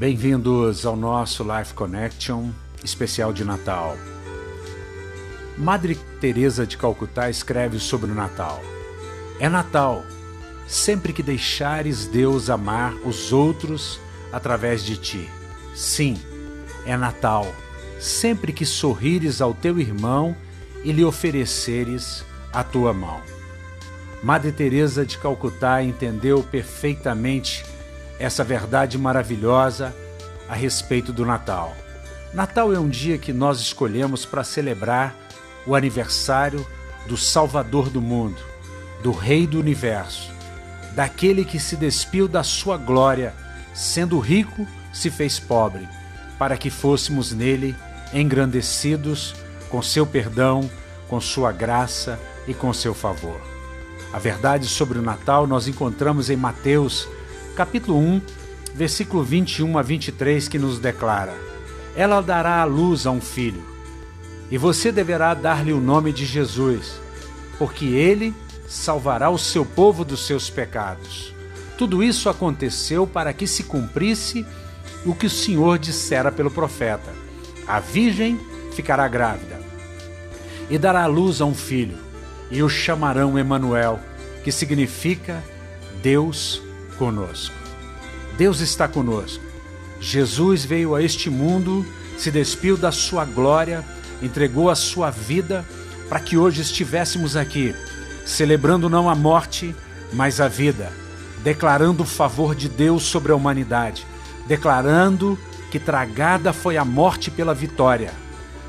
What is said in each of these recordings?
Bem-vindos ao nosso Life Connection especial de Natal. Madre Teresa de Calcutá escreve sobre o Natal. É Natal, sempre que deixares Deus amar os outros através de ti. Sim, é Natal, sempre que sorrires ao teu irmão e lhe ofereceres a tua mão. Madre Teresa de Calcutá entendeu perfeitamente essa verdade maravilhosa a respeito do Natal. Natal é um dia que nós escolhemos para celebrar o aniversário do Salvador do mundo, do Rei do universo, daquele que se despiu da sua glória, sendo rico, se fez pobre, para que fôssemos nele engrandecidos com seu perdão, com sua graça e com seu favor. A verdade sobre o Natal nós encontramos em Mateus, capítulo 1, versículo 21 a 23, que nos declara: Ela dará à luz a um filho, e você deverá dar-lhe o nome de Jesus, porque ele salvará o seu povo dos seus pecados. Tudo isso aconteceu para que se cumprisse o que o Senhor dissera pelo profeta: A virgem ficará grávida e dará à luz a um filho, e o chamarão Emanuel, que significa Deus conosco. Deus está conosco. Jesus veio a este mundo, se despiu da sua glória, entregou a sua vida para que hoje estivéssemos aqui, celebrando não a morte, mas a vida, declarando o favor de Deus sobre a humanidade, declarando que tragada foi a morte pela vitória,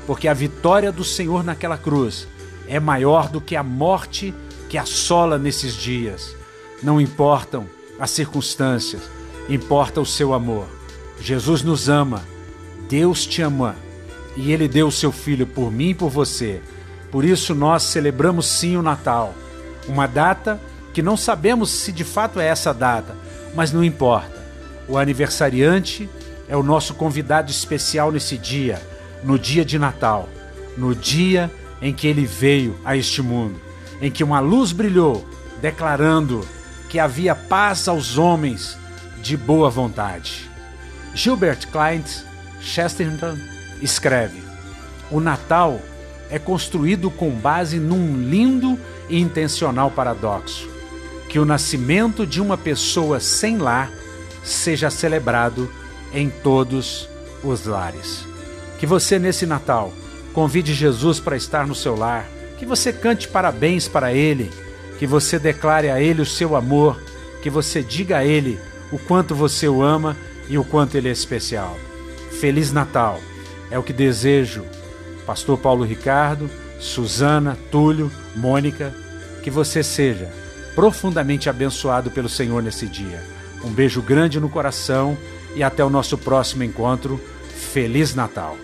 porque a vitória do Senhor naquela cruz é maior do que a morte que assola nesses dias. Não importam as circunstâncias, importa o seu amor. Jesus nos ama, Deus te ama e Ele deu o seu Filho por mim e por você. Por isso nós celebramos sim o Natal, uma data que não sabemos se de fato é essa data, mas não importa. O aniversariante é o nosso convidado especial nesse dia, no dia de Natal, no dia em que ele veio a este mundo, em que uma luz brilhou, declarando que havia paz aos homens de boa vontade. Gilbert Clint Chesterton escreve: O Natal é construído com base num lindo e intencional paradoxo, que o nascimento de uma pessoa sem lar seja celebrado em todos os lares. Que você nesse Natal convide Jesus para estar no seu lar, que você cante parabéns para ele, que você declare a ele o seu amor, que você diga a ele o quanto você o ama e o quanto ele é especial. Feliz Natal! É o que desejo, Pastor Paulo Ricardo, Suzana, Túlio, Mônica, que você seja profundamente abençoado pelo Senhor nesse dia. Um beijo grande no coração e até o nosso próximo encontro. Feliz Natal!